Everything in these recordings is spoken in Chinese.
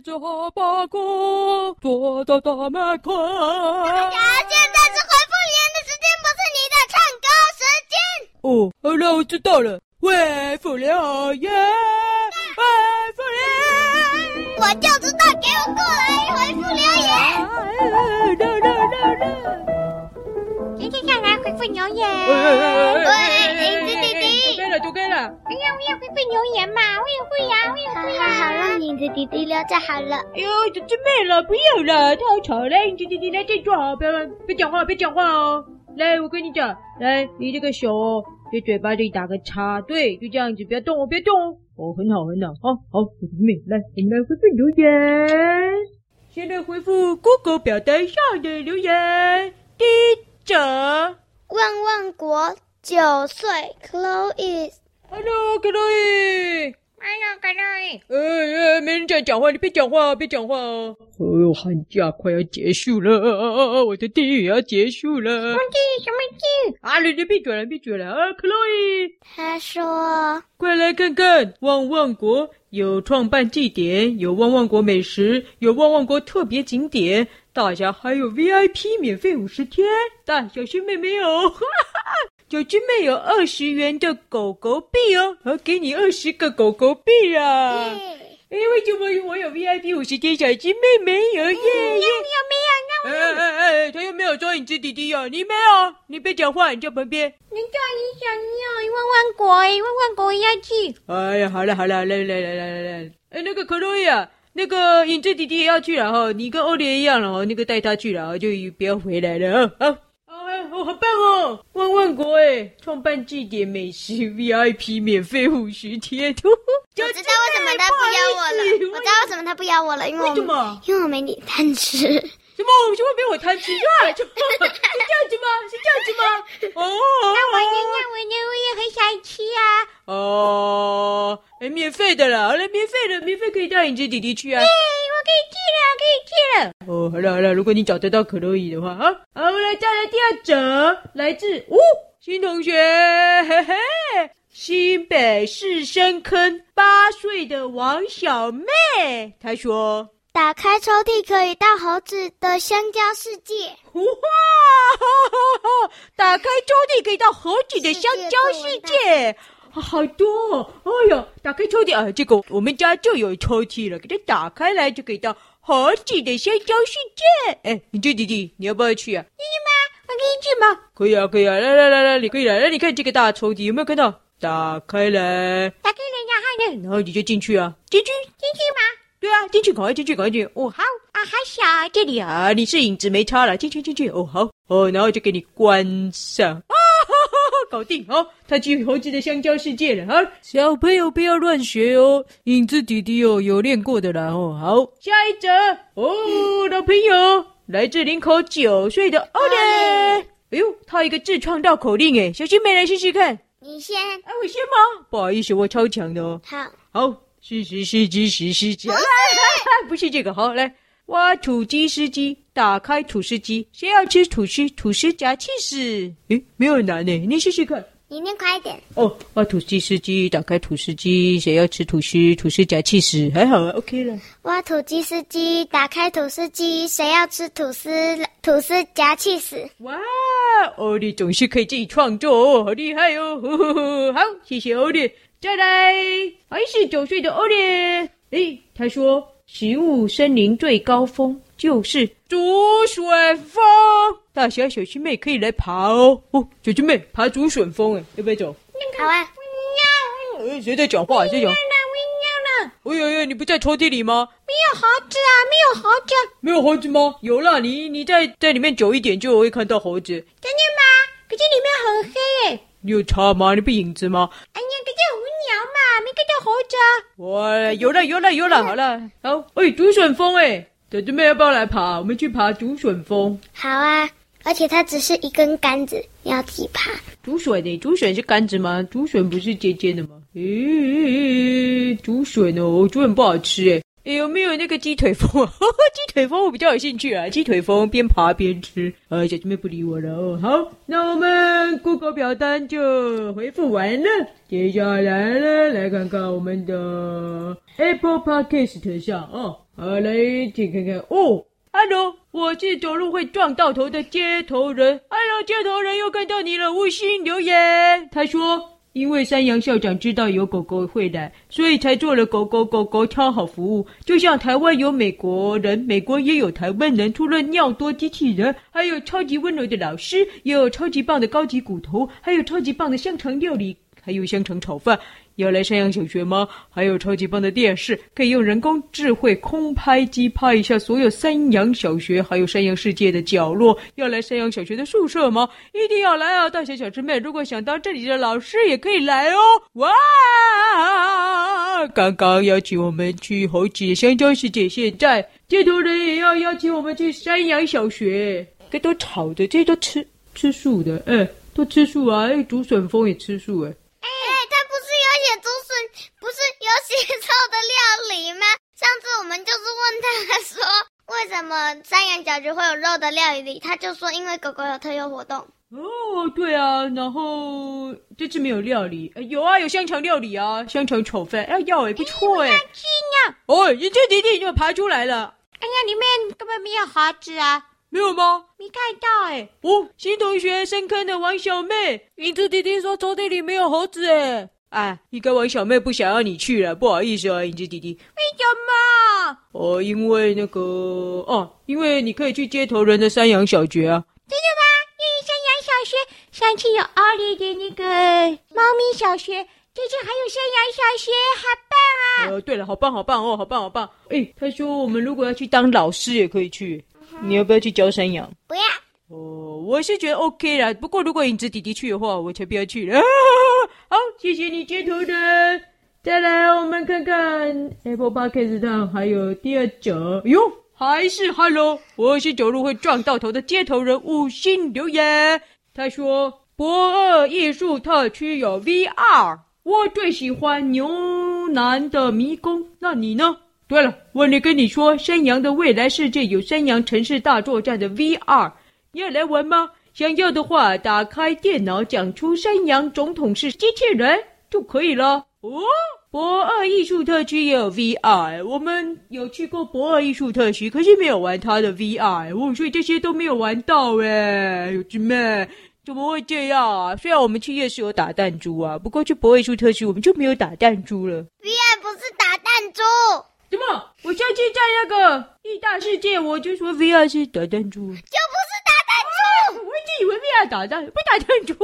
带着哈巴狗躲到大门口。呀，现在是回复留言的时间，不是你的唱歌时间。哦，好了，我知道了。回复留言，回复留言，我就知道，给我过来回复留言。来来来来，接下来回复留言。对，影子弟弟，读开了，读开了。哎呀，我要回复留言嘛，我也会呀，我也会呀。好，了影子弟弟留着好了。哎呦，这真美了，不要了，太吵了。影子弟弟来这坐好，不要别讲话，别讲话哦。来，我跟你讲，来，你这个手哦。在嘴巴里打个叉，对，就这样子，不要动哦，不要动哦。哦，很好，很好，好，好，小师妹，来，我们来回复留言。先来回复 Google 表单上的留言。第一则，万万国九岁，Chloe，Hello，Chloe。哎呀，可乐！哎哎，没人这样讲话，你别讲话，别讲话哦。哎呦，寒假快要结束了，我的地狱也要结束了。什么地？什么地？啊，你你闭嘴了，闭嘴了啊，Chloe。他说：“快来看看，旺旺国有创办祭典，有旺旺国美食，有旺旺国特别景点，大家还有 VIP 免费五十天，但小师妹没有。哈哈。”小师妹有二十元的狗狗币哦，我给你二十个狗狗币啊！哎、嗯，为什么我有 VIP 五十天，小师妹没有？耶耶，没有没有，那我哎哎哎，他又没有说影子弟弟哦，你没有，你别讲话，你在旁边。人家你想要万万国，万万国要去。哎呀，好了好了，来来来来来来，哎，那个克洛伊啊，那个影子弟弟也要去了哈，你跟欧莲一样了哈，那个带他去了，就不要回来了啊。哦，好棒哦！万万国哎，创办祭典美食 VIP 免费五十天，我知道为什么他不要我了。我知道为什么他不邀我了，因为我为什么？因为我没你贪吃。什么？为什么没我贪吃啊？是这样子吗？是这样子吗？哦，那我也那我呢？我也很想吃啊。哦，哎，免费的啦，好了，免费的，免费可以带影子弟弟去啊。可以去了，可以去了。哦，好了好了，如果你找得到可乐椅的话，啊，好，我来再来第二则，来自哦，新同学，嘿嘿，新北市深坑八岁的王小妹，她说，打开抽屉可以到猴子的香蕉世界。哇哈哈哈，打开抽屉可以到猴子的香蕉世界。啊，好多哦！哎呀，打开抽屉啊，这个我们家就有抽屉了，给它打开来就可以到猴子的香蕉世界。哎，你这弟弟，你要不要去啊？弟弟吗？我可以去吗？可以啊，可以啊，来来来来，你可以来，来你看这个大抽屉有没有看到？打开来，打开来，然后呢？然后你就进去啊，进去，进去吗？对啊，进去，赶快进去，赶快进去。哦，好啊，好小啊，这里啊，你是影子没差了，进去进去。哦，好哦，然后就给你关上。啊哈哈搞定哦，他去猴子的香蕉世界了哈。小朋友不要乱学哦，影子弟弟哦有练过的啦哦。好，下一则哦，老朋友来自林口九岁的欧连。哎呦，他有一个自创绕口令哎，小心没来试试看。你先，哎，我先吗？不好意思，我超强的哦。好，好，是是是鸡是是鸡，不是这个，好来。挖土机司机打开吐司机，谁要吃吐司？吐司夹起司。诶，没有很难呢，你试试看。你念快一点。哦，挖土机司机打开土司机，谁要吃土司？吐司夹起司，还好啊，OK 了。挖土机司机打开土司机，谁要吃吐司？吐司夹起司。哇，欧里总是可以自己创作哦，好厉害哦！呵呵呵，好，谢谢欧里。再来，还是九岁的欧利。诶，他说。食物森林最高峰就是竹笋峰，大侠小师妹可以来爬哦。哦，小师妹爬竹笋峰，哎，要不要走？好啊。尿。哎，谁在讲话？谁讲？哎呀呀，你不在抽屉里吗？没有猴子啊，没有猴子。没有猴子吗？有啦，你你在在里面久一点就会看到猴子。真的吗？可是里面很黑耶。你有差吗？你不影子吗？哎哇，有了有了有了，好了，好，哎，竹笋峰哎，小师妹要不要来爬？我们去爬竹笋峰。好啊，而且它只是一根杆子，你要自己爬。竹笋呢，竹笋是杆子吗？竹笋不是尖尖的吗？诶，竹笋哦，竹笋不好吃哎。有没有那个鸡腿风？鸡腿风我比较有兴趣啊！鸡腿风边爬边吃。呃，小姐妹不理我了哦。好，那我们布告表单就回复完了。接下来呢，来看看我们的 Apple Podcast 上哦。好，来请看看哦。Hello，我是走路会撞到头的街头人。Hello，街头人又看到你了，五星留言。他说。因为山羊校长知道有狗狗会来，所以才做了狗狗狗狗超好服务。就像台湾有美国人，美国也有台湾人。除了尿多机器人，还有超级温柔的老师，也有超级棒的高级骨头，还有超级棒的香肠料理，还有香肠炒饭。要来山羊小学吗？还有超级棒的电视，可以用人工智慧空拍机拍一下所有山羊小学，还有山羊世界的角落。要来山羊小学的宿舍吗？一定要来啊！大小小师妹，如果想当这里的老师，也可以来哦。哇！刚刚邀请我们去猴子香蕉世界，现在接头人也要邀请我们去山羊小学。这都炒的，这都吃吃素的，哎，都吃素啊！哎，竹笋风也吃素，哎。不是有写肉的料理吗？上次我们就是问他说，为什么山羊角就会有肉的料理？他就说因为狗狗有特优活动。哦，对啊，然后这次没有料理，有啊，有香肠料理啊，香肠炒饭，哎，要哎，不错哎。亲呀！哦，影子弟弟就爬出来了。哎呀，里面根本没有盒子啊。没有吗？没看到哎。哦，新同学深坑的王小妹，影子弟弟说抽屉里没有猴子哎。哎，应该王小妹不想要你去了，不好意思啊，影子弟弟。为什么？哦，因为那个哦，因为你可以去街头人的山羊小学啊。真的吗？因为山羊小学上次有奥利的那个猫咪小学，这次还有山羊小学，好棒啊！呃，对了，好棒，好棒哦，好棒，好棒。哎，他说我们如果要去当老师也可以去，你要不要去教山羊？不要。哦，我是觉得 OK 啦。不过如果影子弟弟去的话，我才不要去了。好，谢谢你接头人。再来，我们看看 Apple Podcast 上还有第二则。哟，还是 Hello，我是走路会撞到头的街头人。五星留言，他说博二艺术特区有 VR，我最喜欢牛腩的迷宫。那你呢？对了，忘了跟你说，山羊的未来世界有山羊城市大作战的 VR。你要来玩吗？想要的话，打开电脑，讲出山羊总统是机器人就可以了。哦，博二艺术特区也有 VR，我们有去过博二艺术特区，可是没有玩它的 VR，哦，所以这些都没有玩到哎。有姊妹，怎么会这样啊？虽然我们去夜市有打弹珠啊，不过去博二艺术特区我们就没有打弹珠了。VR 不是打弹珠。怎么？我下次在那个异大世界，我就说 VR 是打弹珠。就不以为 VR 打弹不打弹珠，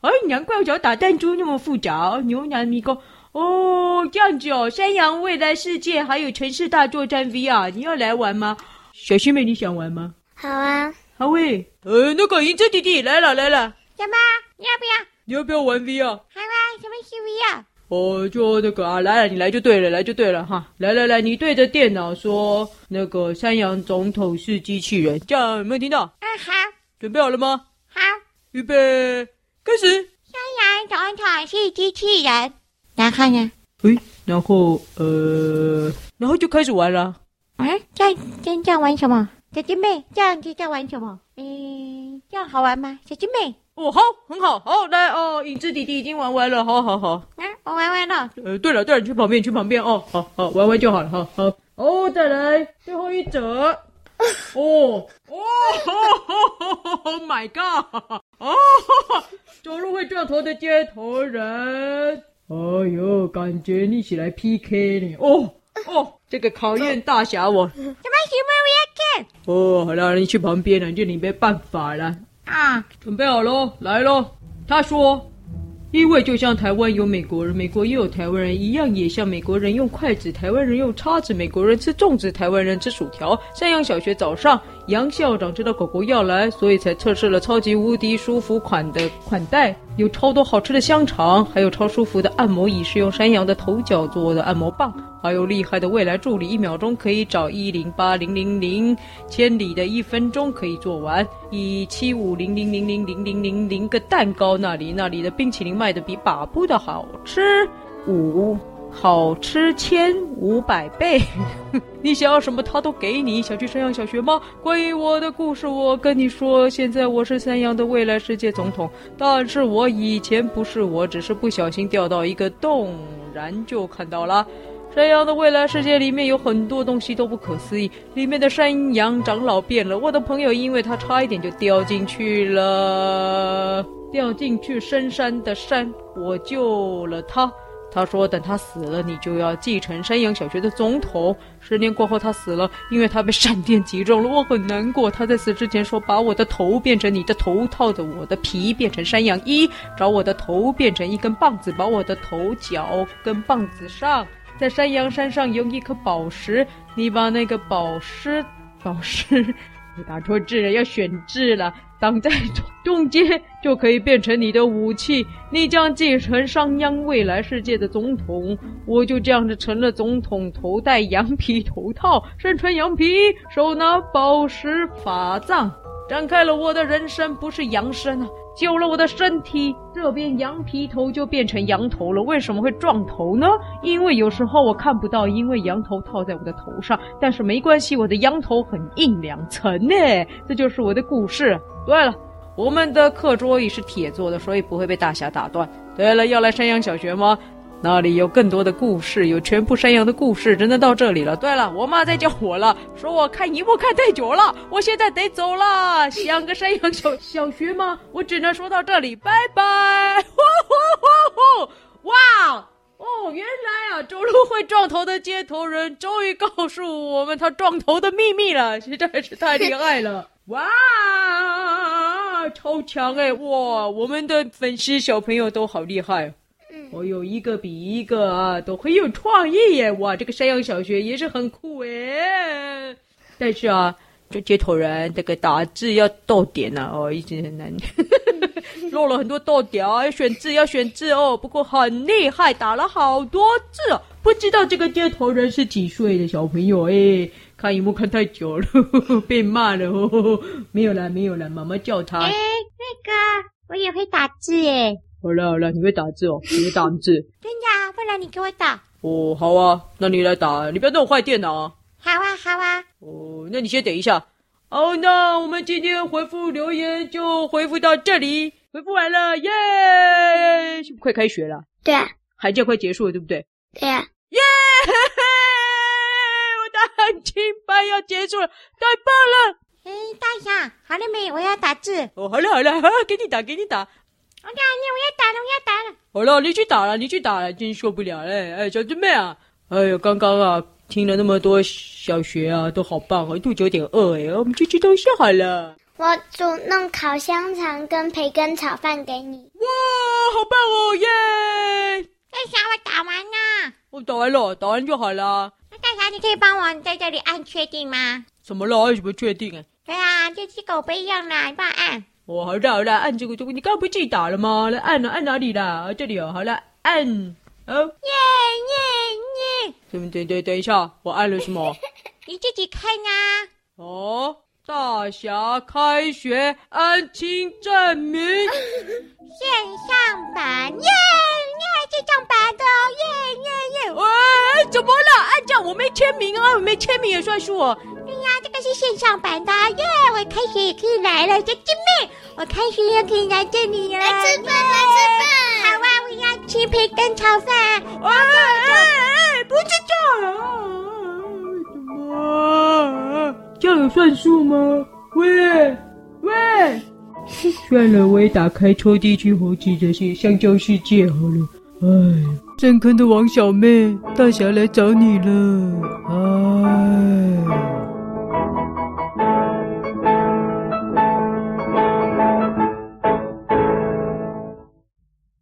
哎，难怪我讲打弹珠那么复杂。牛腩迷宫哦，这样子哦，山羊未来世界还有城市大作战 VR，你要来玩吗？小师妹，你想玩吗？好啊，好喂，呃，那个银子弟弟来了来了，什么？你要不要？你要不要玩 VR？好啊，什么是 VR？哦，就那个啊，来了，你来就对了，来就对了哈，来来来，你对着电脑说那个山羊总统是机器人，这样有没有听到？嗯，好。准备好了吗？好，预备，开始。山羊总统是机器人，然后呢？诶，然后呃，然后就开始玩了。啊，这样这样玩什么？小姐妹，这样子在玩什么？诶，这样好玩吗？小姐妹？哦，好，很好，好来哦，影子弟弟已经玩完了，好好好。啊，我玩完了。呃，对了对了，你去旁边去旁边哦，好好玩玩就好了，好好。哦，再来最后一则。哦哦，Oh my God！哦，走路会撞头的街头人，哎呦，感觉一起来 PK 呢。哦哦，这个考验大侠我。什么什么我要看？哦，好了，你去旁边了，就你没办法了。啊，准备好喽，来喽。他说。因为就像台湾有美国人，美国也有台湾人一样，也像美国人用筷子，台湾人用叉子，美国人吃粽子，台湾人吃薯条。山羊小学早上，杨校长知道狗狗要来，所以才测试了超级无敌舒服款的款待，有超多好吃的香肠，还有超舒服的按摩椅，是用山羊的头角做的按摩棒。还有厉害的未来助理，一秒钟可以找一零八零零零，千里的一分钟可以做完，一七五零零零零零零零零个蛋糕，那里那里的冰淇淋卖的比把布的好吃。五好吃千五百倍。你想要什么，他都给你。想去山羊小学吗？关于我的故事，我跟你说，现在我是山羊的未来世界总统，但是我以前不是，我只是不小心掉到一个洞，然就看到了。山羊的未来世界里面有很多东西都不可思议，里面的山羊长老变了。我的朋友因为他差一点就掉进去了，掉进去深山的山，我救了他。他说等他死了，你就要继承山羊小学的总统。十年过后他死了，因为他被闪电击中了，我很难过。他在死之前说，把我的头变成你的头，套着我的皮变成山羊衣，找我的头变成一根棒子，把我的头绞跟棒子上。在山羊山上有一颗宝石，你把那个宝石，宝石，打错字了，要选字了，挡 在中间就可以变成你的武器。你将继承商鞅未来世界的总统，我就这样子成了总统，头戴羊皮头套，身穿羊皮，手拿宝石法杖，展开了我的人生，不是羊身啊。救了我的身体，这边羊皮头就变成羊头了。为什么会撞头呢？因为有时候我看不到，因为羊头套在我的头上。但是没关系，我的羊头很硬两层呢。这就是我的故事。对了，我们的课桌椅是铁做的，所以不会被大侠打断。对了，要来山羊小学吗？那里有更多的故事，有全部山羊的故事，真的到这里了。对了，我妈在叫我了，说我看一幕看太久了，我现在得走了。像个山羊小 小学吗？我只能说到这里，拜拜。呼呼呼呼！哇哦，原来啊，走路会撞头的接头人终于告诉我们他撞头的秘密了，实在是太厉害了！哇，超强哎！哇，我们的粉丝小朋友都好厉害。我有一个比一个啊，都很有创意耶！哇，这个山羊小学也是很酷诶。但是啊，这接头人这个打字要逗点呐、啊，哦，一直很难，漏了很多逗点啊，要选字要选字哦。不过很厉害，打了好多字哦。不知道这个接头人是几岁的小朋友诶？看荧幕看太久了，呵呵被骂了呵呵。没有了，没有了，妈妈叫他。哎，那个我也会打字诶。好了好了，你会打字哦，你会打字。真的啊，不然你给我打。哦，好啊，那你来打，你不要弄坏电脑啊。好啊好啊。哦，那你先等一下。哦，那我们今天回复留言就回复到这里，回复完了，耶！是不是快开学了？对啊。寒假快结束了，对不对？对啊。耶！我的寒青班要结束了，太棒了！哎，大侠，好了没？我要打字。哦，好了好了，好，给你打，给你打。我打你，我要打了，我要打了。好了，你去打了，你去打了，真受不了嘞！哎，小狮妹啊，哎呦，刚刚啊，听了那么多小学啊，都好棒啊，肚子有点饿哎，我们去吃东西好了。我煮弄烤香肠跟培根炒饭给你。哇，好棒哦，耶！大侠，我打完了。我打完了，打完就好了。那大侠，你可以帮我在这里按确定吗？怎么了？为什么确定啊？对啊，这只狗不一样啦，你帮我按。哦，好了好了，按这个这个，你刚刚不是自己打了吗？来按了，按哪里啦？这里哦，好了，按，哦，耶耶耶！对对对，等一下，我按了什么？你自己看啊。哦，大侠开学安亲证明 线上版，耶耶，线上版的，耶耶耶！喂，怎么了？按照我没签名啊，我没签名也算数哦。对呀，这个是线上版的耶！我开学也可以来了，小狮妹，我开学又可以来这里了。来吃饭，来吃饭。好啊，我要吃培根炒饭。哎哎哎，不是这样啊！什么？这样有算数吗？喂喂，算了，我也打开抽屉去猴子的些香蕉世界好了。哎，深坑的王小妹，大侠来找你了。哎。